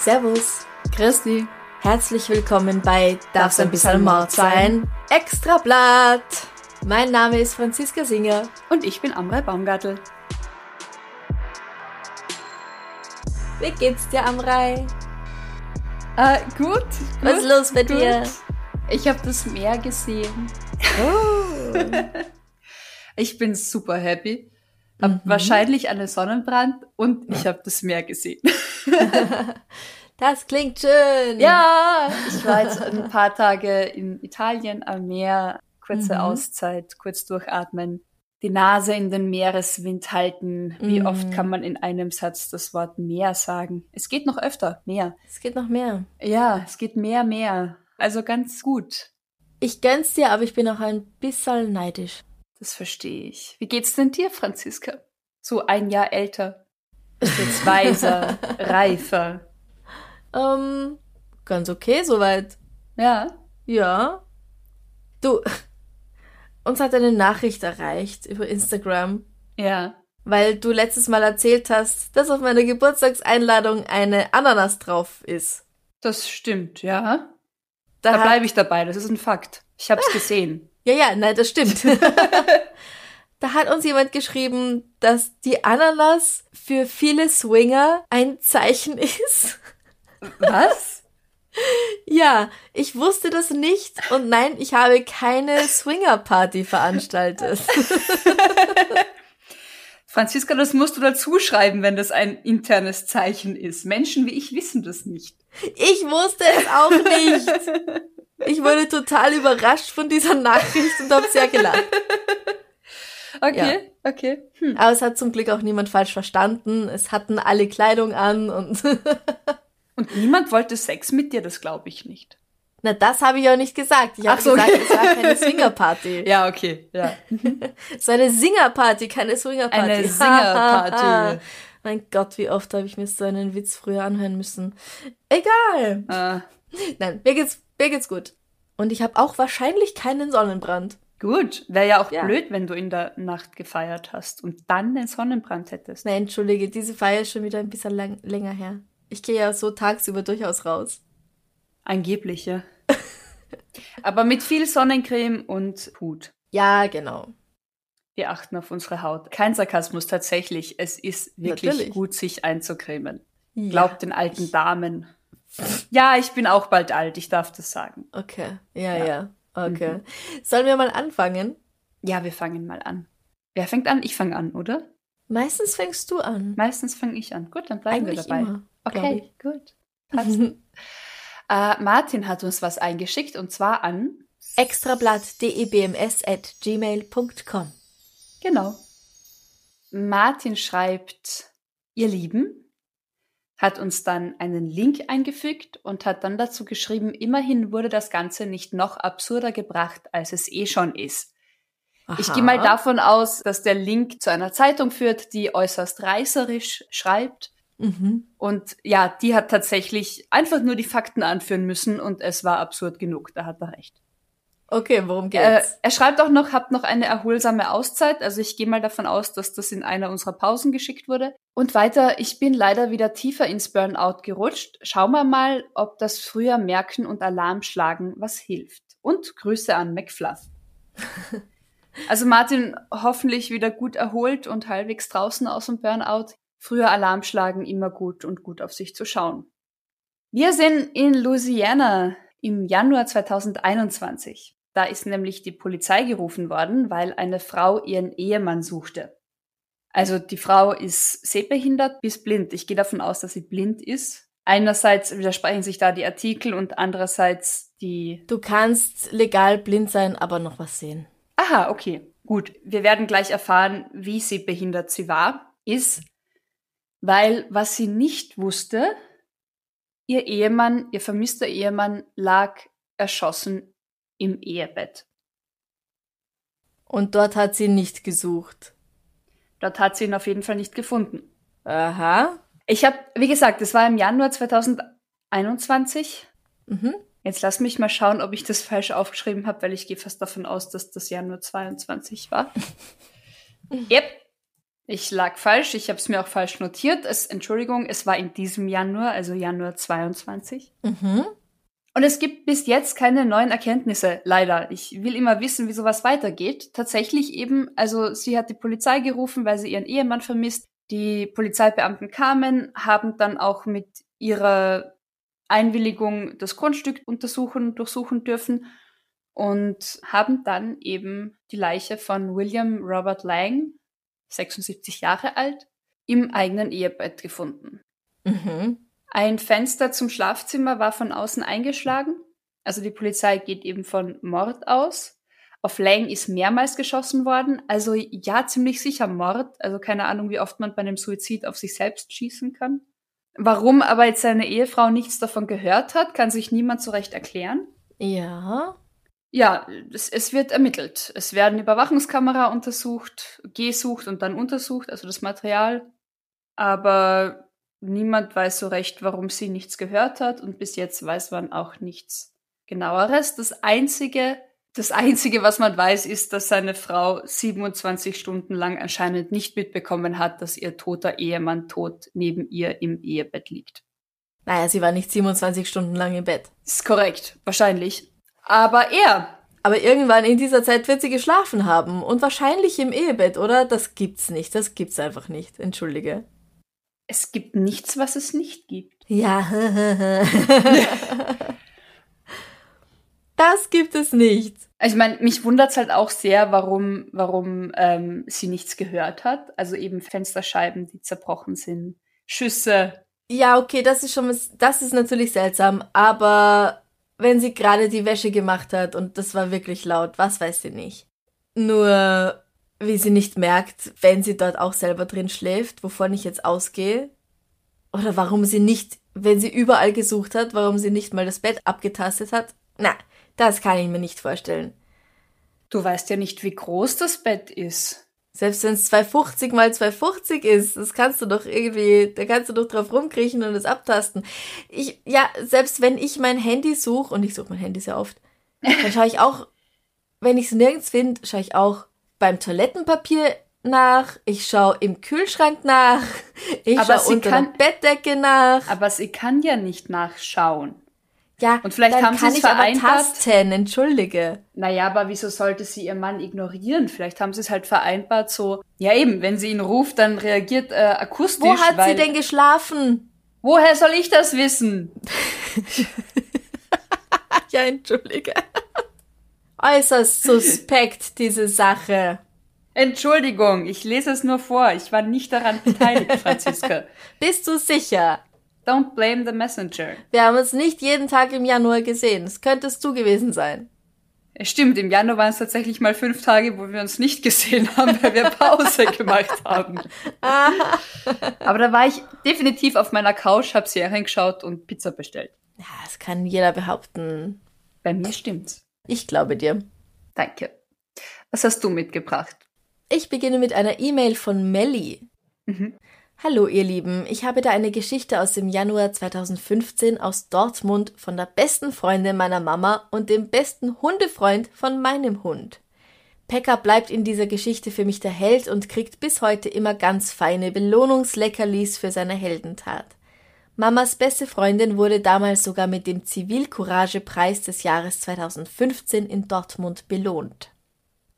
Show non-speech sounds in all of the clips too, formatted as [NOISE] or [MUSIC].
Servus, Christi. herzlich willkommen bei Darf's ein bisschen Mord sein? Extrablatt. Mein Name ist Franziska Singer. Und ich bin Amrei Baumgartel. Wie geht's dir, Amrei? Äh, gut. Was ist gut, los bei gut. dir? Ich habe das Meer gesehen. Oh. Ich bin super happy. Hab Mhm. wahrscheinlich einen Sonnenbrand und ich habe das Meer gesehen. [LAUGHS] Das klingt schön. ja, ich war jetzt ein paar Tage in Italien am Meer. Kurze Mhm. Auszeit, kurz durchatmen. Die Nase in den Meereswind halten. Wie Mhm. oft kann man in einem Satz das Wort Meer sagen? Es geht noch öfter, Meer. Es geht noch mehr. Ja, es geht mehr, mehr. Also ganz gut. Ich gönn's dir, aber ich bin auch ein bisschen neidisch. Das verstehe ich. Wie geht's denn dir, Franziska? So ein Jahr älter. Bist jetzt weiser, [LAUGHS] reifer. Ähm, ganz okay soweit. Ja. Ja. Du, uns hat eine Nachricht erreicht über Instagram, Ja. weil du letztes Mal erzählt hast, dass auf meiner Geburtstagseinladung eine Ananas drauf ist. Das stimmt, ja. Da Da bleibe ich dabei. Das ist ein Fakt. Ich hab's gesehen. [LAUGHS] Ja, ja, nein, das stimmt. [LAUGHS] da hat uns jemand geschrieben, dass die Ananas für viele Swinger ein Zeichen ist. Was? Ja, ich wusste das nicht und nein, ich habe keine Swinger-Party veranstaltet. [LAUGHS] Franziska, das musst du dazu schreiben, wenn das ein internes Zeichen ist. Menschen wie ich wissen das nicht. Ich wusste es auch nicht. Ich wurde total überrascht von dieser Nachricht und habe sehr gelacht. [LAUGHS] Okay, okay. Hm. Aber es hat zum Glück auch niemand falsch verstanden. Es hatten alle Kleidung an und [LAUGHS] Und niemand wollte Sex mit dir, das glaube ich nicht. Na, das habe ich auch nicht gesagt. Ich habe so. gesagt, es war keine [LAUGHS] Swingerparty. Ja, okay. Ja. [LAUGHS] Es war eine Singerparty, keine Swingerparty. Eine [LAUGHS] Singerparty. mein Gott, wie oft habe ich mir so einen Witz früher anhören müssen. Egal. Äh, Nein, mir geht's, mir geht's gut. Und ich habe auch wahrscheinlich keinen Sonnenbrand. gut. Wäre ja auch Ja. blöd, wenn du in der Nacht gefeiert hast und dann den Sonnenbrand hättest. Nein, entschuldige, diese Feier ist schon wieder ein bisschen lang, länger her. Ich gehe ja so tagsüber durchaus raus. Angeblich, ja. [LAUGHS] Aber mit viel Sonnencreme und Hut. Ja, genau. Wir achten auf unsere Haut. Kein Sarkasmus tatsächlich. Es ist wirklich Natürlich. gut, sich einzucremen. Ja. Glaubt den alten Damen. Ja, ich bin auch bald alt, ich darf das sagen. Okay, ja, ja. Ja. Okay. Sollen wir mal anfangen? Ja, wir fangen mal an. Wer fängt an? Ich fange an, oder? Meistens fängst du an. Meistens fange ich an. Gut, dann bleiben wir Eigentlich dabei. immer, okay, gut. Passt. [LAUGHS] äh, Martin hat uns was eingeschickt und zwar an. Extrablatt.debms at gmail.com. Genau. Martin schreibt, ihr Lieben, hat uns dann einen Link eingefügt und hat dann dazu geschrieben, immerhin wurde das Ganze nicht noch absurder gebracht, als es eh schon ist. Ich gehe mal davon aus, dass der Link zu einer Zeitung führt, die äußerst reißerisch schreibt. Mhm. Und ja, die hat tatsächlich einfach nur die Fakten anführen müssen und es war absurd genug. Da hat er recht. Okay, worum Äh, geht's? er schreibt auch noch, habt noch eine erholsame Auszeit. Also ich gehe mal davon aus, dass das in einer unserer Pausen geschickt wurde. Und weiter, ich bin leider wieder tiefer ins Burnout gerutscht. Schauen wir mal, ob das früher merken und Alarm schlagen was hilft. Und Grüße an McFluff. [LAUGHS] also Martin, hoffentlich wieder gut erholt und halbwegs draußen aus dem Burnout. Früher Alarm schlagen immer gut und gut auf sich zu schauen. Wir sind in Louisiana im Januar 2021. Da ist nämlich die Polizei gerufen worden, weil eine Frau ihren Ehemann suchte. Also die Frau ist sehbehindert bis blind. Ich gehe davon aus, dass sie blind ist. Einerseits widersprechen sich da die Artikel und andererseits die... Du kannst legal blind sein, aber noch was sehen. Ah, Aha, okay. Gut, wir werden gleich erfahren, wie sie behindert sie war, ist, weil was sie nicht wusste, ihr Ehemann, ihr vermisster Ehemann lag erschossen im Ehebett. Und dort hat sie nicht gesucht. Dort hat sie ihn auf jeden Fall nicht gefunden. Aha. Ich habe, wie gesagt, es war im Januar 2021. Mhm. Jetzt lass mich mal schauen, ob ich das falsch aufgeschrieben habe, weil ich gehe fast davon aus, dass das Januar 22 war. [LAUGHS] yep. Ich lag falsch, ich habe es mir auch falsch notiert. Es, Entschuldigung, es war in diesem Januar, also Januar 22. Mhm. Und es gibt bis jetzt keine neuen Erkenntnisse, leider. Ich will immer wissen, wie sowas weitergeht. Tatsächlich eben, also sie hat die Polizei gerufen, weil sie ihren Ehemann vermisst. Die Polizeibeamten kamen, haben dann auch mit ihrer Einwilligung das Grundstück untersuchen, durchsuchen dürfen und haben dann eben die Leiche von William Robert Lang, 76 Jahre alt, im eigenen Ehebett gefunden. Mhm. Ein Fenster zum Schlafzimmer war von außen eingeschlagen. Also die Polizei geht eben von Mord aus. Auf Lang ist mehrmals geschossen worden. Also ja, ziemlich sicher Mord. Also keine Ahnung, wie oft man bei einem Suizid auf sich selbst schießen kann. Warum aber jetzt seine Ehefrau nichts davon gehört hat, kann sich niemand so recht erklären. Ja. Ja, es, es wird ermittelt. Es werden Überwachungskamera untersucht, gesucht und dann untersucht, also das Material. Aber niemand weiß so recht, warum sie nichts gehört hat und bis jetzt weiß man auch nichts genaueres. Das einzige, das einzige, was man weiß, ist, dass seine Frau 27 Stunden lang anscheinend nicht mitbekommen hat, dass ihr toter Ehemann tot neben ihr im Ehebett liegt. Naja, sie war nicht 27 Stunden lang im Bett. Ist korrekt, wahrscheinlich. Aber er. Aber irgendwann in dieser Zeit wird sie geschlafen haben und wahrscheinlich im Ehebett, oder? Das gibt's nicht. Das gibt's einfach nicht. Entschuldige. Es gibt nichts, was es nicht gibt. Ja. [LAUGHS] das gibt es nicht. Also ich meine, mich wundert's halt auch sehr, warum, warum ähm, sie nichts gehört hat. Also eben Fensterscheiben, die zerbrochen sind, Schüsse. Ja, okay, das ist schon, das ist natürlich seltsam, aber wenn sie gerade die Wäsche gemacht hat und das war wirklich laut, was weiß sie nicht. Nur, wie sie nicht merkt, wenn sie dort auch selber drin schläft, wovon ich jetzt ausgehe. Oder warum sie nicht, wenn sie überall gesucht hat, warum sie nicht mal das Bett abgetastet hat. Na, das kann ich mir nicht vorstellen. Du weißt ja nicht, wie groß das Bett ist. Selbst wenn es 250 mal 250 ist, das kannst du doch irgendwie, da kannst du doch drauf rumkriechen und es abtasten. Ich, ja, selbst wenn ich mein Handy suche, und ich suche mein Handy sehr oft, [LAUGHS] dann schaue ich auch, wenn ich es nirgends finde, schaue ich auch beim Toilettenpapier nach, ich schaue im Kühlschrank nach, [LAUGHS] ich schaue unter kann, der Bettdecke nach. Aber sie kann ja nicht nachschauen. Ja, und vielleicht dann haben kann sie es vereinbart. tasten, entschuldige. Naja, aber wieso sollte sie ihr Mann ignorieren? Vielleicht haben sie es halt vereinbart so, ja eben, wenn sie ihn ruft, dann reagiert äh, akustisch. Wo hat weil, sie denn geschlafen? Woher soll ich das wissen? [LAUGHS] ja, entschuldige. Äußerst suspekt, diese Sache. Entschuldigung, ich lese es nur vor. Ich war nicht daran beteiligt, Franziska. [LAUGHS] Bist du sicher? Don't blame the messenger. Wir haben uns nicht jeden Tag im Januar gesehen. Es könntest du gewesen sein. Es stimmt, im Januar waren es tatsächlich mal fünf Tage, wo wir uns nicht gesehen haben, weil wir Pause [LAUGHS] gemacht haben. Aber da war ich definitiv auf meiner Couch, hab Serien geschaut und Pizza bestellt. Ja, das kann jeder behaupten. Bei mir stimmt's. Ich glaube dir. Danke. Was hast du mitgebracht? Ich beginne mit einer E-Mail von Melly. Mhm. Hallo ihr Lieben, ich habe da eine Geschichte aus dem Januar 2015 aus Dortmund von der besten Freundin meiner Mama und dem besten Hundefreund von meinem Hund. Pekka bleibt in dieser Geschichte für mich der Held und kriegt bis heute immer ganz feine Belohnungsleckerlis für seine Heldentat. Mamas beste Freundin wurde damals sogar mit dem Zivilcourage-Preis des Jahres 2015 in Dortmund belohnt.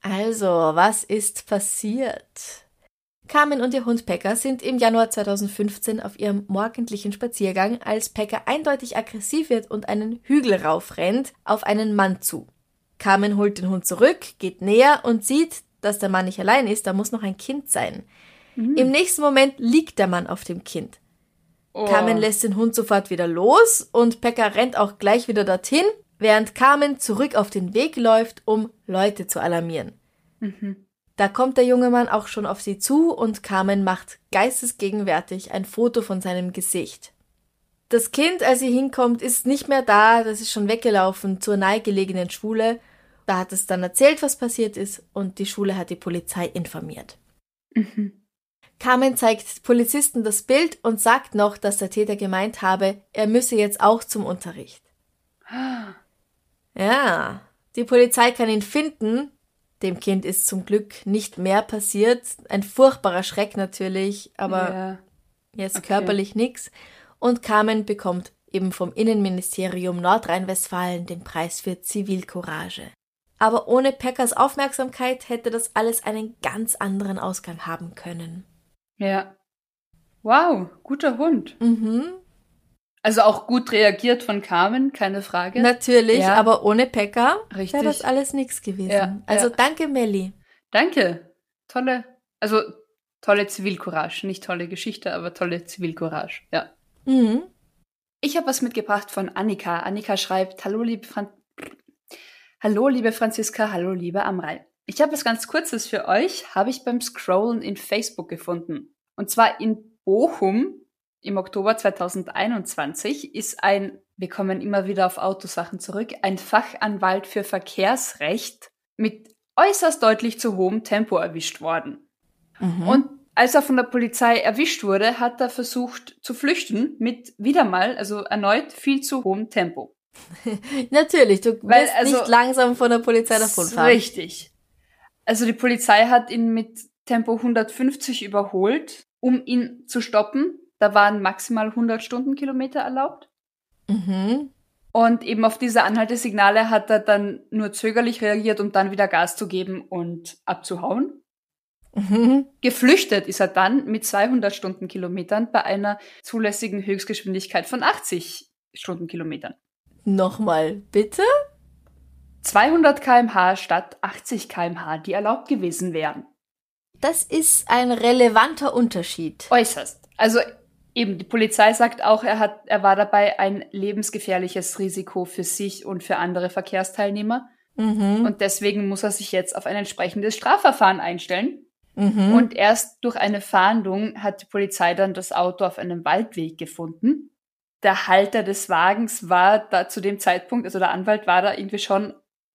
Also, was ist passiert? Carmen und ihr Hund Pekka sind im Januar 2015 auf ihrem morgendlichen Spaziergang, als Pekka eindeutig aggressiv wird und einen Hügel raufrennt, auf einen Mann zu. Carmen holt den Hund zurück, geht näher und sieht, dass der Mann nicht allein ist, da muss noch ein Kind sein. Mhm. Im nächsten Moment liegt der Mann auf dem Kind. Oh. Carmen lässt den Hund sofort wieder los und Pekka rennt auch gleich wieder dorthin, während Carmen zurück auf den Weg läuft, um Leute zu alarmieren. Mhm. Da kommt der junge Mann auch schon auf sie zu und Carmen macht geistesgegenwärtig ein Foto von seinem Gesicht. Das Kind, als sie hinkommt, ist nicht mehr da, das ist schon weggelaufen zur nahegelegenen Schule. Da hat es dann erzählt, was passiert ist, und die Schule hat die Polizei informiert. Mhm. Carmen zeigt Polizisten das Bild und sagt noch, dass der Täter gemeint habe, er müsse jetzt auch zum Unterricht. Ja, die Polizei kann ihn finden. Dem Kind ist zum Glück nicht mehr passiert. Ein furchtbarer Schreck natürlich, aber ja. jetzt okay. körperlich nichts und Carmen bekommt eben vom Innenministerium Nordrhein-Westfalen den Preis für Zivilcourage. Aber ohne Packers Aufmerksamkeit hätte das alles einen ganz anderen Ausgang haben können. Ja. Wow, guter Hund. Mhm. Also auch gut reagiert von Carmen, keine Frage. Natürlich, ja. aber ohne Packer wäre das alles nichts gewesen. Ja, also ja. danke, Melli. Danke. Tolle, also tolle Zivilcourage. Nicht tolle Geschichte, aber tolle Zivilcourage. Ja. Mhm. Ich habe was mitgebracht von Annika. Annika schreibt, hallo liebe, Fran hallo, liebe Franziska, hallo liebe Amrei. Ich habe was ganz Kurzes für euch, habe ich beim Scrollen in Facebook gefunden. Und zwar in Bochum im Oktober 2021 ist ein, wir kommen immer wieder auf Autosachen zurück, ein Fachanwalt für Verkehrsrecht mit äußerst deutlich zu hohem Tempo erwischt worden. Mhm. Und als er von der Polizei erwischt wurde, hat er versucht zu flüchten mit wieder mal, also erneut viel zu hohem Tempo. [LAUGHS] Natürlich, du Weil, wirst also, nicht langsam von der Polizei davonfahren. Richtig. Also die Polizei hat ihn mit Tempo 150 überholt, um ihn zu stoppen. Da waren maximal 100 Stundenkilometer erlaubt. Mhm. Und eben auf diese Anhaltesignale hat er dann nur zögerlich reagiert, um dann wieder Gas zu geben und abzuhauen. Mhm. Geflüchtet ist er dann mit 200 Stundenkilometern bei einer zulässigen Höchstgeschwindigkeit von 80 Stundenkilometern. Nochmal, bitte? 200 kmh statt 80 kmh, die erlaubt gewesen wären. Das ist ein relevanter Unterschied. Äußerst. Also eben, die Polizei sagt auch, er hat, er war dabei ein lebensgefährliches Risiko für sich und für andere Verkehrsteilnehmer. Mhm. Und deswegen muss er sich jetzt auf ein entsprechendes Strafverfahren einstellen. Mhm. Und erst durch eine Fahndung hat die Polizei dann das Auto auf einem Waldweg gefunden. Der Halter des Wagens war da zu dem Zeitpunkt, also der Anwalt war da irgendwie schon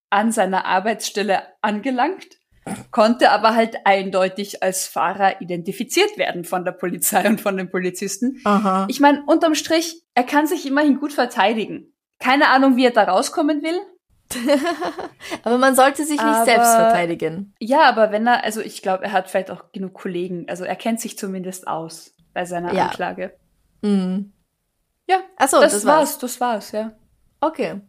an seiner Arbeitsstelle angelangt, konnte aber halt eindeutig als Fahrer identifiziert werden von der Polizei und von den Polizisten. Aha. Ich meine, unterm Strich, er kann sich immerhin gut verteidigen. Keine Ahnung, wie er da rauskommen will. [LAUGHS] aber man sollte sich nicht aber, selbst verteidigen. Ja, aber wenn er, also ich glaube, er hat vielleicht auch genug Kollegen. Also er kennt sich zumindest aus bei seiner ja. Anklage. Mhm. Ja, Achso, das, das war's. war's. Das war's, ja. Okay.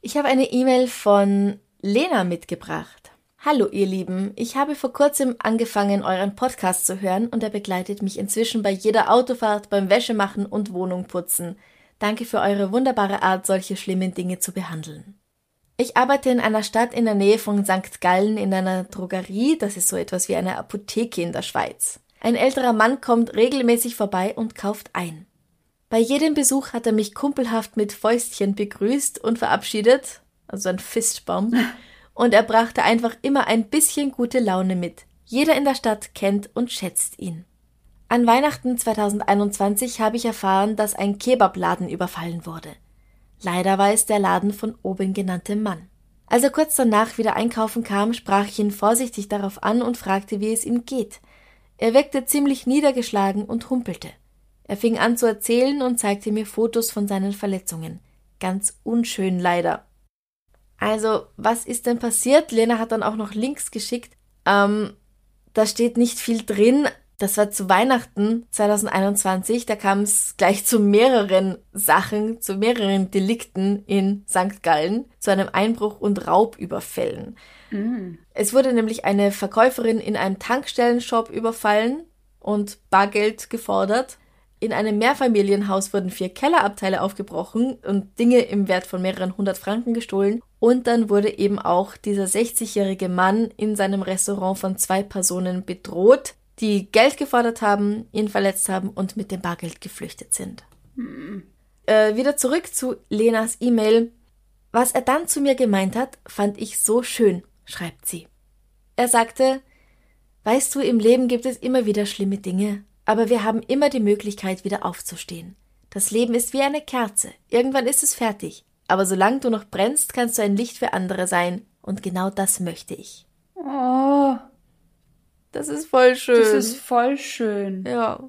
Ich habe eine E-Mail von Lena mitgebracht. Hallo ihr Lieben, ich habe vor kurzem angefangen, euren Podcast zu hören und er begleitet mich inzwischen bei jeder Autofahrt, beim Wäschemachen und Wohnung putzen. Danke für eure wunderbare Art, solche schlimmen Dinge zu behandeln. Ich arbeite in einer Stadt in der Nähe von St. Gallen in einer Drogerie, das ist so etwas wie eine Apotheke in der Schweiz. Ein älterer Mann kommt regelmäßig vorbei und kauft ein. Bei jedem Besuch hat er mich kumpelhaft mit Fäustchen begrüßt und verabschiedet, also ein Fistbomb, [LAUGHS] und er brachte einfach immer ein bisschen gute Laune mit. Jeder in der Stadt kennt und schätzt ihn. An Weihnachten 2021 habe ich erfahren, dass ein Kebabladen überfallen wurde. Leider war es der Laden von oben genanntem Mann. Als er kurz danach wieder einkaufen kam, sprach ich ihn vorsichtig darauf an und fragte, wie es ihm geht. Er wirkte ziemlich niedergeschlagen und humpelte. Er fing an zu erzählen und zeigte mir Fotos von seinen Verletzungen. Ganz unschön leider. Also, was ist denn passiert? Lena hat dann auch noch Links geschickt. Ähm, da steht nicht viel drin, das war zu Weihnachten 2021. Da kam es gleich zu mehreren Sachen, zu mehreren Delikten in St. Gallen, zu einem Einbruch und Raubüberfällen. Mhm. Es wurde nämlich eine Verkäuferin in einem Tankstellenshop überfallen und Bargeld gefordert. In einem Mehrfamilienhaus wurden vier Kellerabteile aufgebrochen und Dinge im Wert von mehreren hundert Franken gestohlen. Und dann wurde eben auch dieser 60-jährige Mann in seinem Restaurant von zwei Personen bedroht die Geld gefordert haben, ihn verletzt haben und mit dem Bargeld geflüchtet sind. Hm. Äh, wieder zurück zu Lenas E-Mail. Was er dann zu mir gemeint hat, fand ich so schön, schreibt sie. Er sagte, Weißt du, im Leben gibt es immer wieder schlimme Dinge, aber wir haben immer die Möglichkeit, wieder aufzustehen. Das Leben ist wie eine Kerze. Irgendwann ist es fertig. Aber solange du noch brennst, kannst du ein Licht für andere sein. Und genau das möchte ich. Oh, Das ist voll schön. das ist voll schön. ja.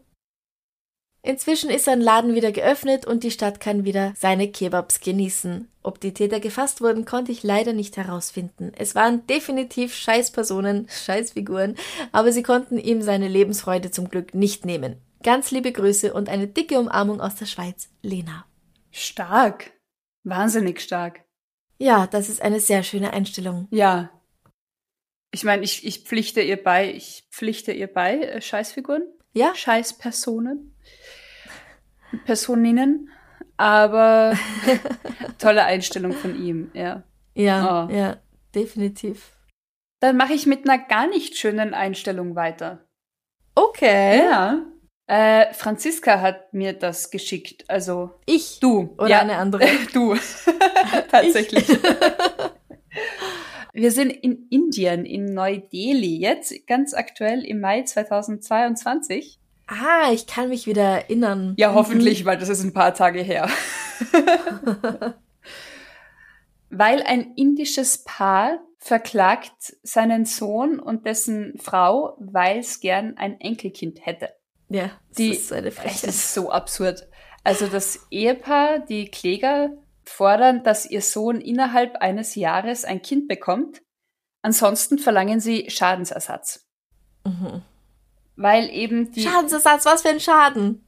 Inzwischen ist sein Laden wieder geöffnet und die Stadt kann wieder seine Kebabs genießen. Ob die Täter gefasst wurden, konnte ich leider nicht herausfinden. Es waren definitiv Scheißpersonen, [LAUGHS] Scheißfiguren, aber sie konnten ihm seine Lebensfreude zum Glück nicht nehmen. Ganz liebe Grüße und eine dicke Umarmung aus der Schweiz, Lena. Stark. Wahnsinnig stark. Ja, das ist eine sehr schöne Einstellung. Ja. Ich meine, ich, ich pflichte ihr bei, ich pflichte ihr bei, äh, Scheißfiguren, Ja? Scheißpersonen, Personinnen, aber [LAUGHS] tolle Einstellung von ihm, ja. Ja, Oh. ja, definitiv. Dann mache ich mit einer gar nicht schönen Einstellung weiter. Okay. Ja. Äh, Franziska hat mir das geschickt, also Ich. du. Oder ja. eine andere. [LAUGHS] Du. [LAUGHS] Tatsächlich. [LAUGHS] Wir sind in Indien, in Neu-Delhi, jetzt ganz aktuell im Mai 2022. Ah, ich kann mich wieder erinnern. Ja, hoffentlich, weil das ist ein paar Tage her. weil ein indisches Paar verklagt seinen Sohn und dessen Frau, weil es gern ein Enkelkind hätte. Ja, das Die- ist so eine Frechheit. ist so absurd. Also das Ehepaar, die Kläger, fordern, dass ihr Sohn innerhalb eines Jahres ein Kind bekommt. Ansonsten verlangen sie Schadensersatz. Mhm. Weil eben die. Schadensersatz, was für ein Schaden.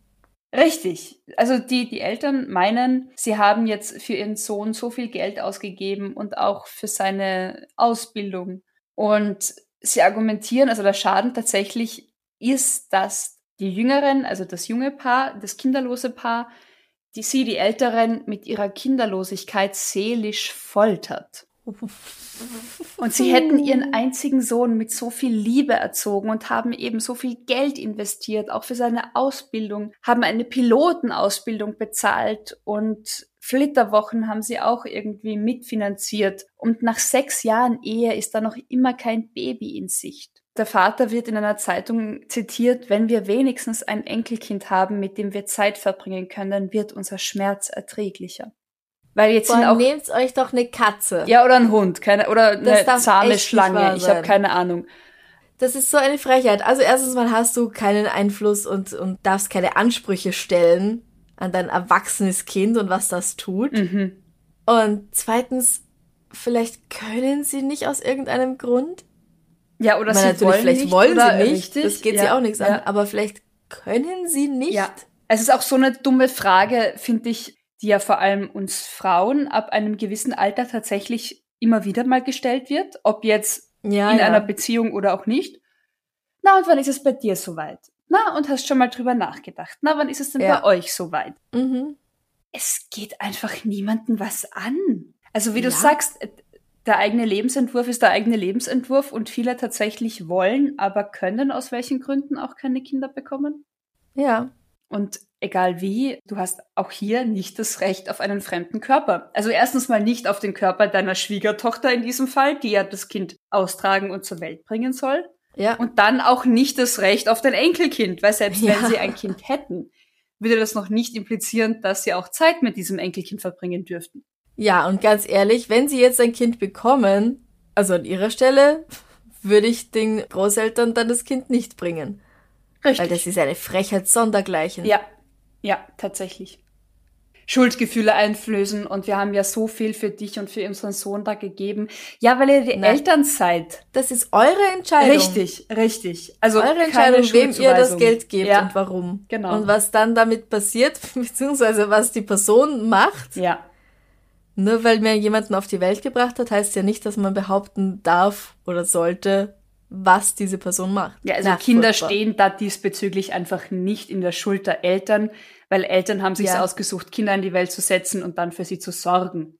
Richtig. Also die, die Eltern meinen, sie haben jetzt für ihren Sohn so viel Geld ausgegeben und auch für seine Ausbildung. Und sie argumentieren, also der Schaden tatsächlich ist, dass die Jüngeren, also das junge Paar, das kinderlose Paar, die sie, die Älteren, mit ihrer Kinderlosigkeit seelisch foltert. Und sie hätten ihren [LAUGHS] einzigen Sohn mit so viel Liebe erzogen und haben eben so viel Geld investiert, auch für seine Ausbildung, haben eine Pilotenausbildung bezahlt und Flitterwochen haben sie auch irgendwie mitfinanziert. Und nach sechs Jahren Ehe ist da noch immer kein Baby in Sicht. Der Vater wird in einer Zeitung zitiert, wenn wir wenigstens ein Enkelkind haben, mit dem wir Zeit verbringen können, wird unser Schmerz erträglicher. Weil jetzt Boah, auch nehmt euch doch eine Katze. ja, oder ein Hund, keine, oder Das eine zahme Schlange. Ich habe keine Ahnung. Das ist so eine Frechheit. Also erstens mal hast du keinen Einfluss und, und darfst keine Ansprüche stellen an dein erwachsenes Kind und was das tut. Mhm. Und zweitens, vielleicht können sie nicht aus irgendeinem Grund. Ja, oder meine, sie wollen vielleicht nicht, wollen sie nicht. Richtig, das geht ja, sie auch nichts ja. an. Aber vielleicht können sie nicht. Ja. Es ist auch so eine dumme Frage, finde ich, die ja vor allem uns Frauen ab einem gewissen Alter tatsächlich immer wieder mal gestellt wird, ob jetzt ja, in einer Beziehung oder auch nicht. Na, und wann ist es bei dir soweit? Na, und hast schon mal drüber nachgedacht? Na, wann ist es denn bei euch soweit? Mhm. es geht einfach niemanden was an. Also wie du sagst, der eigene Lebensentwurf ist der eigene Lebensentwurf und viele tatsächlich wollen, aber können aus welchen Gründen auch keine Kinder bekommen. Ja. Und egal wie, du hast auch hier nicht das Recht auf einen fremden Körper. Also erstens mal nicht auf den Körper deiner Schwiegertochter in diesem Fall, die ja das Kind austragen und zur Welt bringen soll. Ja. Und dann auch nicht das Recht auf dein Enkelkind, weil selbst Ja. wenn sie ein Kind hätten, würde das noch nicht implizieren, dass sie auch Zeit mit diesem Enkelkind verbringen dürften. Ja, und ganz ehrlich, wenn sie jetzt ein Kind bekommen, also an ihrer Stelle, würde ich den Großeltern dann das Kind nicht bringen. Richtig. Weil das ist eine Frechheit sondergleichen. ja, ja, tatsächlich. Schuldgefühle einflößen und wir haben ja so viel für dich und für unseren Sohn da gegeben. Ja, weil ihr die Nein. Eltern seid. Das ist eure Entscheidung. Richtig, richtig. Also Eure Entscheidung, wem ihr das. Geld gebt Ja, und warum. genau. Und was dann damit passiert, [LAUGHS] beziehungsweise was die Person macht. ja, Nur weil man jemanden auf die Welt gebracht hat, heißt ja nicht, dass man behaupten darf oder sollte, was diese Person macht. ja, also Na, Kinder furchtbar. stehen da diesbezüglich einfach nicht in der Schuld der Eltern, weil Eltern haben sich Ja. ausgesucht, Kinder in die Welt zu setzen und dann für sie zu sorgen.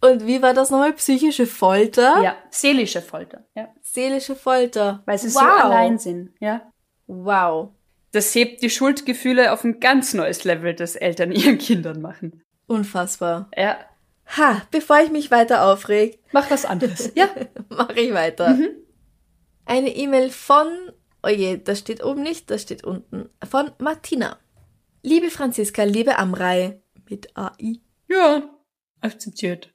Und wie war das nochmal? Psychische Folter? Ja, seelische Folter, ja. Seelische Folter. Weil sie wow. so allein sind, ja. Wow. Das hebt die Schuldgefühle auf ein ganz neues Level, das Eltern [LAUGHS] ihren Kindern machen. Unfassbar. Ja, Ha, bevor ich mich weiter aufreg, mach was anderes. [LAUGHS] ja, mache ich weiter. Mhm. Eine E-Mail von, oh je, das steht oben nicht, das steht unten, von Martina. Liebe Franziska, liebe Amrei, mit AI. Ja, akzeptiert.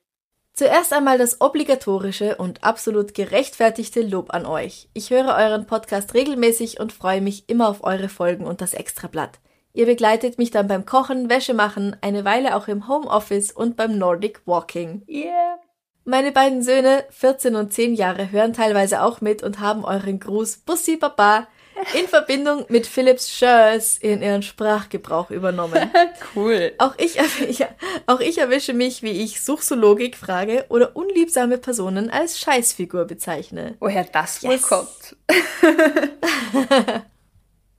Zuerst einmal das obligatorische und absolut gerechtfertigte Lob an euch. Ich höre euren Podcast regelmäßig und freue mich immer auf eure Folgen und das Extrablatt. Ihr begleitet mich dann beim Kochen, Wäsche machen, eine Weile auch im Homeoffice und beim Nordic Walking. Yeah. Meine beiden Söhne, 14 und 10 Jahre, hören teilweise auch mit und haben euren Gruß Bussi Papa [LAUGHS] in Verbindung mit Philips Schörs in ihren Sprachgebrauch übernommen. [LAUGHS] cool. Auch ich, [LAUGHS] ja, auch ich erwische mich, wie ich Suchsologik frage oder unliebsame Personen als Scheißfigur bezeichne. Woher das wohl Yes. kommt.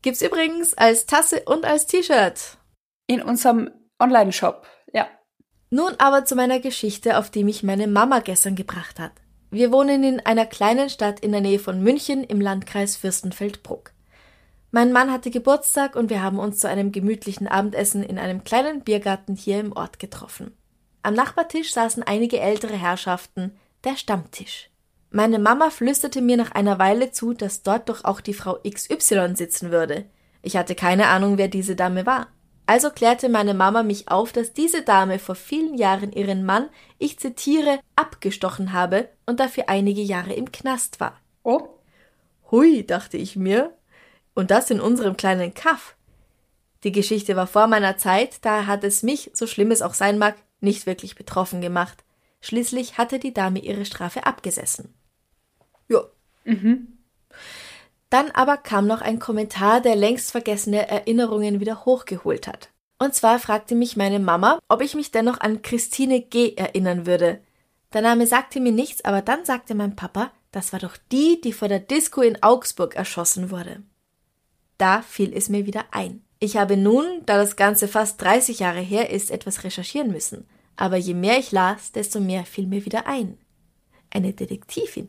Gibt's übrigens als Tasse und als T-Shirt. In unserem Online-Shop. Ja. Nun aber zu meiner Geschichte, auf die mich meine Mama gestern gebracht hat. Wir wohnen in einer kleinen Stadt in der Nähe von München im Landkreis Fürstenfeldbruck. Mein Mann hatte Geburtstag und wir haben uns zu einem gemütlichen Abendessen in einem kleinen Biergarten hier im Ort getroffen. Am Nachbartisch saßen einige ältere Herrschaften, der Stammtisch. Meine Mama flüsterte mir nach einer Weile zu, dass dort doch auch die Frau XY sitzen würde. Ich hatte keine Ahnung, wer diese Dame war. Also klärte meine Mama mich auf, dass diese Dame vor vielen Jahren ihren Mann, ich zitiere, abgestochen habe und dafür einige Jahre im Knast war. Oh. Hui, dachte ich mir. Und das in unserem kleinen Kaff. Die Geschichte war vor meiner Zeit, daher hat es mich, so schlimm es auch sein mag, nicht wirklich betroffen gemacht. Schließlich hatte die Dame ihre Strafe abgesessen. Ja. Dann aber kam noch ein Kommentar, der längst vergessene Erinnerungen wieder hochgeholt hat. Und zwar fragte mich meine Mama, ob ich mich dennoch an Christine G. erinnern würde. Der Name sagte mir nichts, aber dann sagte mein Papa, das war doch die, die vor der Disco in Augsburg erschossen wurde. Da fiel es mir wieder ein. Ich habe nun, da das Ganze fast 30 Jahre her ist, etwas recherchieren müssen. Aber je mehr ich las, desto mehr fiel mir wieder ein. Eine Detektivin.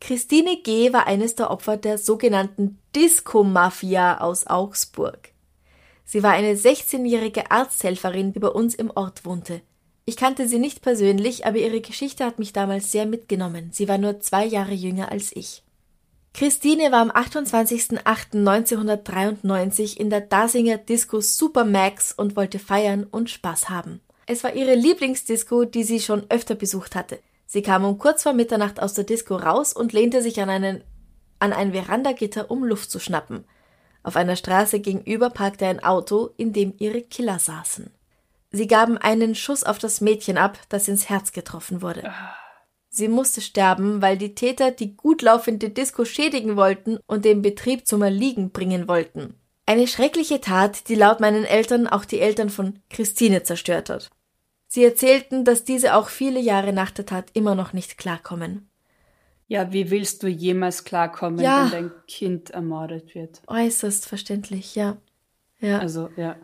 Christine G. war eines der Opfer der sogenannten Disco-Mafia aus Augsburg. Sie war eine 16-jährige Arzthelferin, die bei uns im Ort wohnte. Ich kannte sie nicht persönlich, aber ihre Geschichte hat mich damals sehr mitgenommen. Sie war nur zwei Jahre jünger als ich. Christine war am 28.08.1993 in der Dasinger Disco Supermax und wollte feiern und Spaß haben. Es war ihre Lieblingsdisco, die sie schon öfter besucht hatte. Sie kam um kurz vor Mitternacht aus der Disco raus und lehnte sich an, einen, an ein Verandagitter, um Luft zu schnappen. Auf einer Straße gegenüber parkte ein Auto, in dem ihre Killer saßen. Sie gaben einen Schuss auf das Mädchen ab, das ins Herz getroffen wurde. Sie musste sterben, weil die Täter die gut laufende Disco schädigen wollten und den Betrieb zum Erliegen bringen wollten. Eine schreckliche Tat, die laut meinen Eltern auch die Eltern von Christine zerstört hat. Sie erzählten, dass diese auch viele Jahre nach der Tat immer noch nicht klarkommen. Ja, wie willst du jemals klarkommen, Ja. wenn dein Kind ermordet wird? Äußerst verständlich, ja. Ja. Also, ja.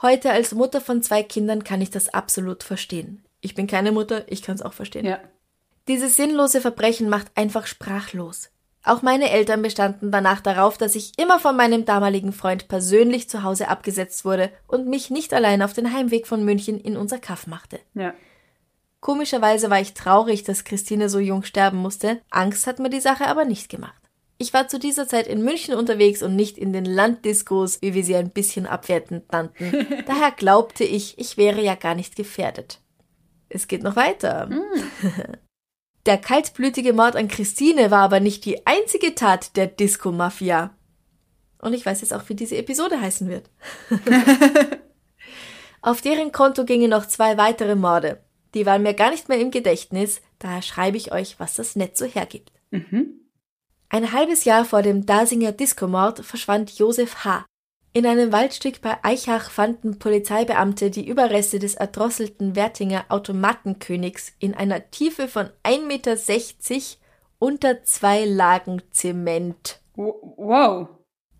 Heute als Mutter von zwei Kindern kann ich das absolut verstehen. Ich bin keine Mutter, ich kann es auch verstehen. Ja. Dieses sinnlose Verbrechen macht einfach sprachlos. Auch meine Eltern bestanden danach darauf, dass ich immer von meinem damaligen Freund persönlich zu Hause abgesetzt wurde und mich nicht allein auf den Heimweg von München in unser Kaff machte. Ja. Komischerweise war ich traurig, dass Christine so jung sterben musste. Angst hat mir die Sache aber nicht gemacht. Ich war zu dieser Zeit in München unterwegs und nicht in den Landdiskos, wie wir sie ein bisschen abwertend nannten. [LAUGHS] Daher glaubte ich, ich wäre ja gar nicht gefährdet. Es geht noch weiter. [LAUGHS] Der kaltblütige Mord an Christine war aber nicht die einzige Tat der Disco-Mafia. Und ich weiß jetzt auch, wie diese Episode heißen wird. [LAUGHS] Auf deren Konto gingen noch zwei weitere Morde. Die waren mir gar nicht mehr im Gedächtnis, daher schreibe ich euch, was das Netz so hergibt. Ein halbes Jahr vor dem Dasinger Diskomord verschwand Josef H. In einem Waldstück bei Eichach fanden Polizeibeamte die Überreste des erdrosselten Wertinger Automatenkönigs in einer Tiefe von 1,60 Meter unter zwei Lagen Zement. Wo- Wow.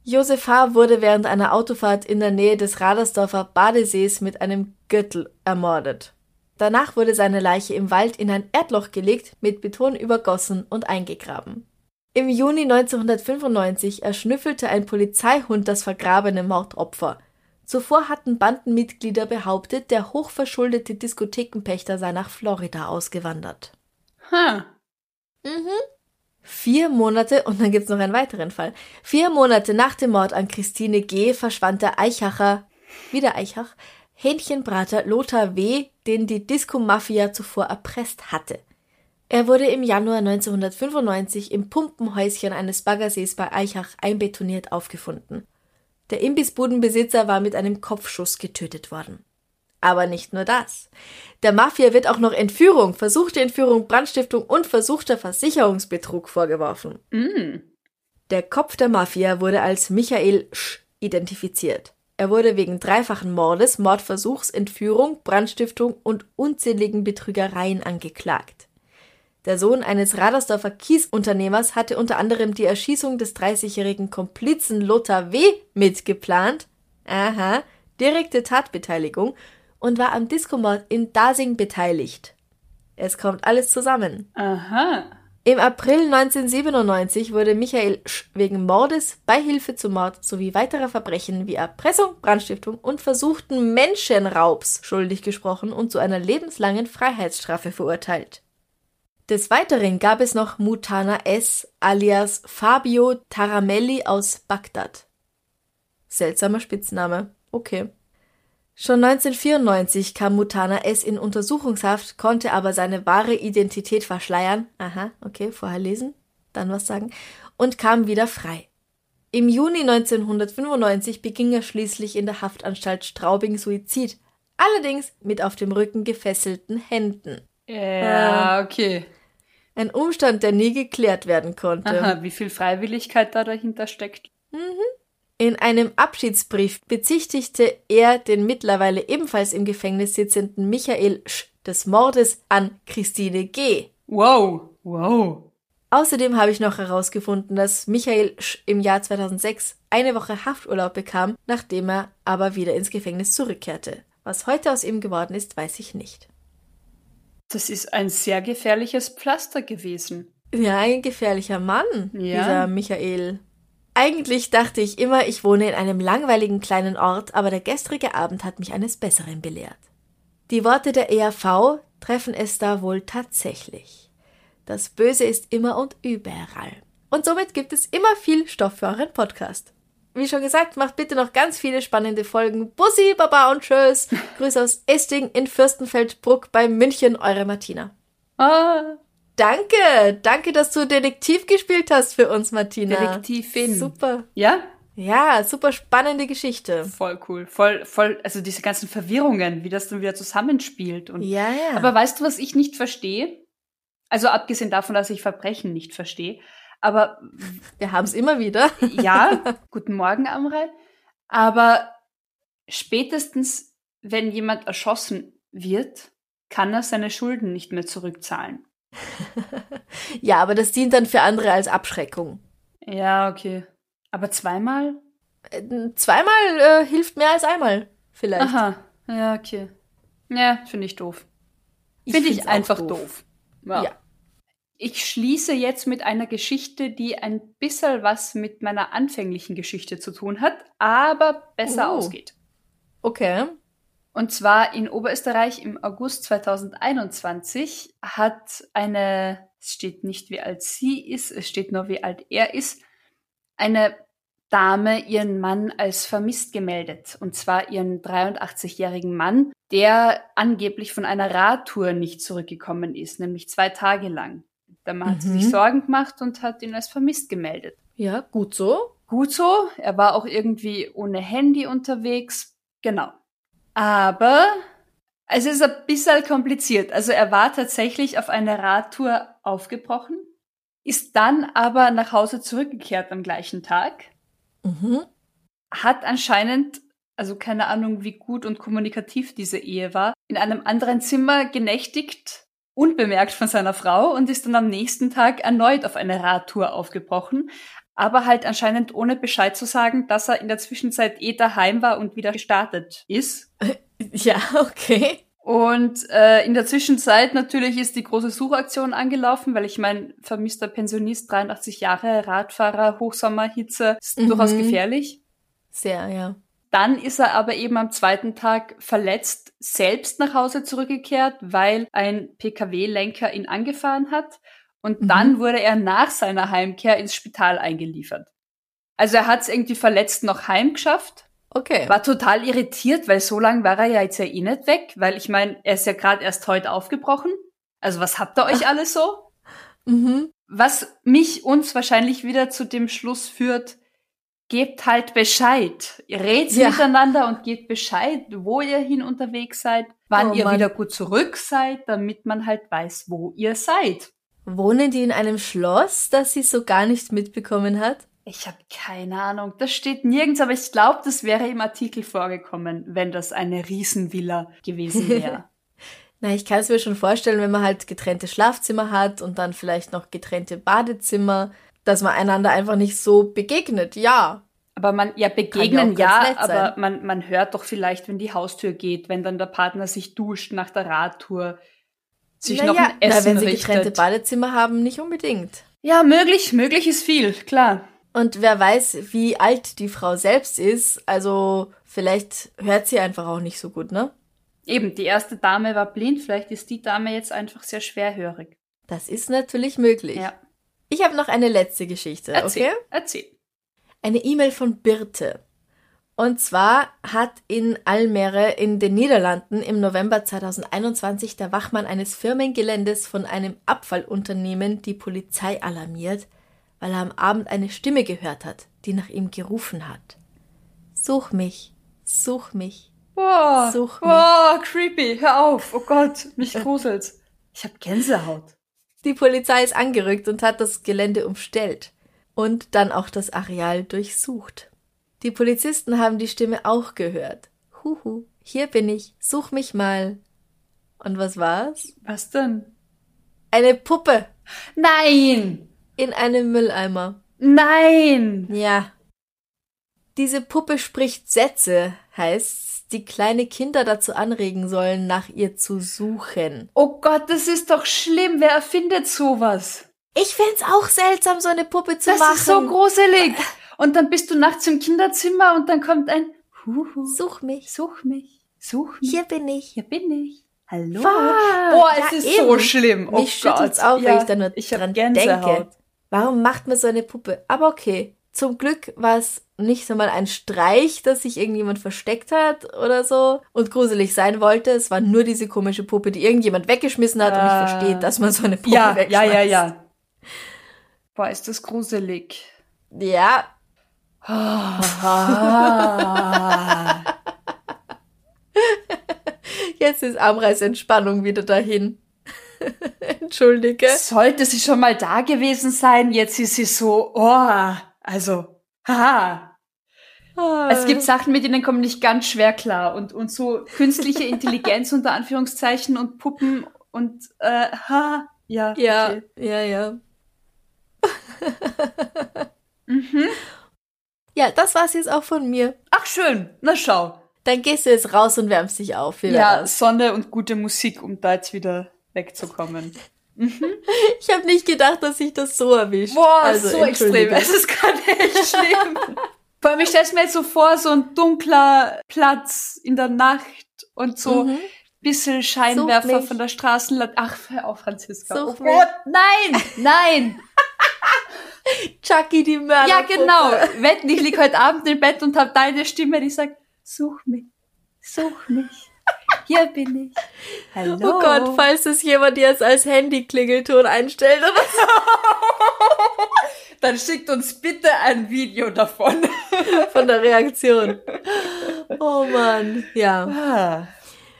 Josef H. wurde während einer Autofahrt in der Nähe des Radersdorfer Badesees mit einem Gürtel ermordet. Danach wurde seine Leiche im Wald in ein Erdloch gelegt, mit Beton übergossen und eingegraben. Im Juni 1995 erschnüffelte ein Polizeihund das vergrabene Mordopfer. Zuvor hatten Bandenmitglieder behauptet, der hochverschuldete Diskothekenpächter sei nach Florida ausgewandert. Ha. Vier Monate, und dann gibt's noch einen weiteren Fall. Vier Monate nach dem Mord an Christine G. verschwand der Eichacher, wieder Eichach, Hähnchenbrater Lothar W., den die Disco-Mafia zuvor erpresst hatte. Er wurde im Januar 1995 im Pumpenhäuschen eines Baggersees bei Eichach einbetoniert aufgefunden. Der Imbissbudenbesitzer war mit einem Kopfschuss getötet worden. Aber nicht nur das. Der Mafia wird auch noch Entführung, versuchte Entführung, Brandstiftung und versuchter Versicherungsbetrug vorgeworfen. Mm. Der Kopf der Mafia wurde als Michael Sch identifiziert. Er wurde wegen dreifachen Mordes, Mordversuchs, Entführung, Brandstiftung und unzähligen Betrügereien angeklagt. Der Sohn eines Radersdorfer Kiesunternehmers hatte unter anderem die Erschießung des 30-jährigen Komplizen Lothar W. mitgeplant. Aha, direkte Tatbeteiligung und war am Diskomord in Dasing beteiligt. Es kommt alles zusammen. Aha. Im April 1997 wurde Michael Sch wegen Mordes, Beihilfe zum Mord sowie weiterer Verbrechen wie Erpressung, Brandstiftung und versuchten Menschenraubs schuldig gesprochen und zu einer lebenslangen Freiheitsstrafe verurteilt. Des Weiteren gab es noch Mutana S. alias Fabio Taramelli aus Bagdad. Seltsamer Spitzname. Okay. Schon 1994 kam Mutana S. in Untersuchungshaft, konnte aber seine wahre Identität verschleiern. Aha, okay, vorher lesen, dann was sagen. Und kam wieder frei. Im Juni 1995 beging er schließlich in der Haftanstalt Straubing Suizid. Allerdings mit auf dem Rücken gefesselten Händen. Ja, okay. Ein Umstand, der nie geklärt werden konnte. Aha, wie viel Freiwilligkeit da dahinter steckt. In einem Abschiedsbrief bezichtigte er den mittlerweile ebenfalls im Gefängnis sitzenden Michael Sch des Mordes an Christine G. Wow, wow. Außerdem habe ich noch herausgefunden, dass Michael Sch im Jahr 2006 eine Woche Hafturlaub bekam, nachdem er aber wieder ins Gefängnis zurückkehrte. Was heute aus ihm geworden ist, weiß ich nicht. Das ist ein sehr gefährliches Pflaster gewesen. Ja, ein gefährlicher Mann, Ja. dieser Michael. Eigentlich dachte ich immer, ich wohne in einem langweiligen kleinen Ort, aber der gestrige Abend hat mich eines Besseren belehrt. Die Worte der ERV treffen es da wohl tatsächlich. Das Böse ist immer und überall. Und somit gibt es immer viel Stoff für euren Podcast. Wie schon gesagt, macht bitte noch ganz viele spannende Folgen. Bussi, Baba und Tschüss. [LAUGHS] Grüße aus Esting in Fürstenfeldbruck bei München, eure Martina. Ah, Danke, danke, dass du Detektiv gespielt hast für uns, Martina. Detektivin. Super. ja? Ja, super spannende Geschichte. Voll cool. Voll, voll, also diese ganzen Verwirrungen, wie das dann wieder zusammenspielt. Und, Ja, ja. Aber weißt du, was ich nicht verstehe? Also abgesehen davon, dass ich Verbrechen nicht verstehe. Aber wir haben es immer wieder. [LAUGHS] ja, guten Morgen, Amrei. Aber spätestens, wenn jemand erschossen wird, kann er seine Schulden nicht mehr zurückzahlen. ja, aber das dient dann für andere als Abschreckung. Ja, okay. Aber zweimal? Äh, Zweimal äh, hilft mehr als einmal, vielleicht. Aha. Ja, okay. Ja, finde ich doof. Finde ich, auch einfach doof. Ja. Ja. Ich schließe jetzt mit einer Geschichte, die ein bisschen was mit meiner anfänglichen Geschichte zu tun hat, aber besser Oh. ausgeht. Okay. Und zwar in Oberösterreich im August 2021 hat eine, es steht nicht wie alt sie ist, es steht nur wie alt er ist, eine Dame ihren Mann als vermisst gemeldet. Und zwar ihren 83-jährigen Mann, der angeblich von einer Radtour nicht zurückgekommen ist, nämlich zwei Tage lang. Der Mann hat Mhm. sich Sorgen gemacht und hat ihn als vermisst gemeldet. Ja, gut so. Gut so, er war auch irgendwie ohne Handy unterwegs. Genau. Aber es ist ein bisschen kompliziert. Also er war tatsächlich auf eine Radtour aufgebrochen, ist dann aber nach Hause zurückgekehrt am gleichen Tag, Mhm. hat anscheinend, also keine Ahnung, wie gut und kommunikativ diese Ehe war, in einem anderen Zimmer genächtigt, unbemerkt von seiner Frau und ist dann am nächsten Tag erneut auf eine Radtour aufgebrochen, aber halt anscheinend ohne Bescheid zu sagen, dass er in der Zwischenzeit eh daheim war und wieder gestartet ist. [LAUGHS] Ja, okay. Und äh, in der Zwischenzeit natürlich ist die große Suchaktion angelaufen, weil ich mein vermisster Pensionist, 83 Jahre, Radfahrer, Hochsommer, Hitze, ist Mhm. durchaus gefährlich. Sehr, ja. Dann ist er aber eben am zweiten Tag verletzt selbst nach Hause zurückgekehrt, weil ein Pkw-Lenker ihn angefahren hat. und mhm. dann wurde er nach seiner Heimkehr ins Spital eingeliefert. Also er hat es irgendwie verletzt noch heimgeschafft. Okay. War total irritiert, weil so lange war er ja jetzt ja eh nicht weg, weil ich meine, er ist ja gerade erst heute aufgebrochen. Also was habt ihr euch alle so? Mhm. Was mich uns wahrscheinlich wieder zu dem Schluss führt, gebt halt Bescheid. Ihr redet ja. miteinander und gebt Bescheid, wo ihr hin unterwegs seid, wann oh, ihr Mann. wieder gut zurück seid, damit man halt weiß, wo ihr seid. Wohnen die in einem Schloss, das sie so gar nicht mitbekommen hat? Ich habe keine Ahnung. Das steht nirgends, aber ich glaube, das wäre im Artikel vorgekommen, wenn das eine Riesenvilla gewesen [LAUGHS] wäre. Na, ich kann es mir schon vorstellen, wenn man halt getrennte Schlafzimmer hat und dann vielleicht noch getrennte Badezimmer, dass man einander einfach nicht so begegnet. Ja. Aber man, ja, begegnen ja, aber man, man hört doch vielleicht, wenn die Haustür geht, wenn dann der Partner sich duscht nach der Radtour, sich naja, noch ein Essen na, wenn sie richtet. getrennte Badezimmer haben, nicht unbedingt. Ja, möglich, möglich ist viel, klar. Und wer weiß, wie alt die Frau selbst ist, also vielleicht hört sie einfach auch nicht so gut, ne? Eben, die erste Dame war blind, vielleicht ist die Dame jetzt einfach sehr schwerhörig. Das ist natürlich möglich. Ja. Ich habe noch eine letzte Geschichte, erzähl, okay? Erzähl. Eine E-Mail von Birte. Und zwar hat in Almere in den Niederlanden im November 2021 der Wachmann eines Firmengeländes von einem Abfallunternehmen die Polizei alarmiert, weil er am Abend eine Stimme gehört hat, die nach ihm gerufen hat. Such mich, such mich, such mich. Boah, creepy, hör auf, oh Gott, mich gruselt's. Ich hab Gänsehaut. Die Polizei ist angerückt und hat das Gelände umstellt und dann auch das Areal durchsucht. Die Polizisten haben die Stimme auch gehört. Huhu, hier bin ich, such mich mal. Und was war's? Was denn? Eine Puppe. Nein! In einem Mülleimer. Nein! Ja. Diese Puppe spricht Sätze, die kleine Kinder dazu anregen sollen, nach ihr zu suchen. Oh Gott, das ist doch schlimm. Wer erfindet sowas? Ich find's auch seltsam, so eine Puppe zu das machen. Das ist so gruselig. Und dann bist du nachts im Kinderzimmer und dann kommt ein Huhu. Such mich. Such mich. Such mich. Hier bin ich. Hier bin ich. Hallo. Fuck. Boah, es ja, ist eben. so schlimm. Oh Mich schüttelt's auch, ja, wenn ich da nur ich dran denke. Warum macht man so eine Puppe? Aber okay. Zum Glück war es nicht so mal ein Streich, dass sich irgendjemand versteckt hat oder so und gruselig sein wollte. Es war nur diese komische Puppe, die irgendjemand weggeschmissen hat äh, und ich verstehe, dass man so eine Puppe ja, wegschmeißt. Ja, ja, ja. Boah, ist das gruselig. Ja, [LAUGHS] Jetzt ist Amreis Entspannung wieder dahin. [LAUGHS] Entschuldige. Sollte sie schon mal da gewesen sein, jetzt ist sie so, oh, also, haha. Ah. Es gibt Sachen, mit denen kommen nicht ganz schwer klar und, und so künstliche [LAUGHS] Intelligenz unter Anführungszeichen und Puppen und, äh, ha, ja. Ja, okay. ja, ja. mhm. Ja, das war's jetzt auch von mir. Ach schön, na schau. Dann gehst du jetzt raus und wärmst dich auf. ja. Sonne und gute Musik, um da jetzt wieder wegzukommen. Mhm. Ich habe nicht gedacht, dass ich das so erwischt. Boah, also, so extrem. Es ist gerade echt schlimm. [LAUGHS] Vor allem, ich stelle mir jetzt so vor, so ein dunkler Platz in der Nacht und so mhm. bisschen Scheinwerfer von der Straßenlade. Ach, hör auf, Franziska. Such oh nein, nein. [LAUGHS] Chucky die Mörder. Ja, genau. Wetten, ich lieg heute Abend im Bett und hab deine Stimme, die sagt, such mich, such mich. Hier bin ich. Hallo. Oh Gott, falls es jemand jetzt als Handy-Klingelton einstellt oder [LAUGHS] so. Dann schickt uns bitte ein Video davon. [LAUGHS] Von der Reaktion. Oh Mann, ja. Ah,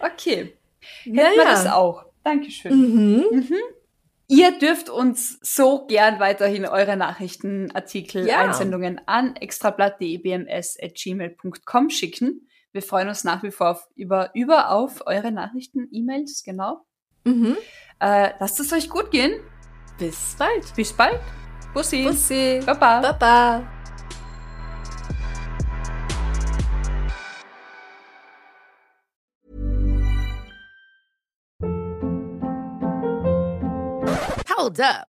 okay. Hätten naja. wir das auch. Dankeschön. Mhm. Mhm. Ihr dürft uns so gern weiterhin eure Nachrichten, Artikel, ja. Einsendungen an extrablatt.dbms.gmail.com schicken. Wir freuen uns nach wie vor auf, über, über auf eure Nachrichten, E-Mails, genau. Mhm. Äh, lasst es euch gut gehen. Bis bald. Bis bald. Bussi. Bussi. Baba. Baba. Hold up.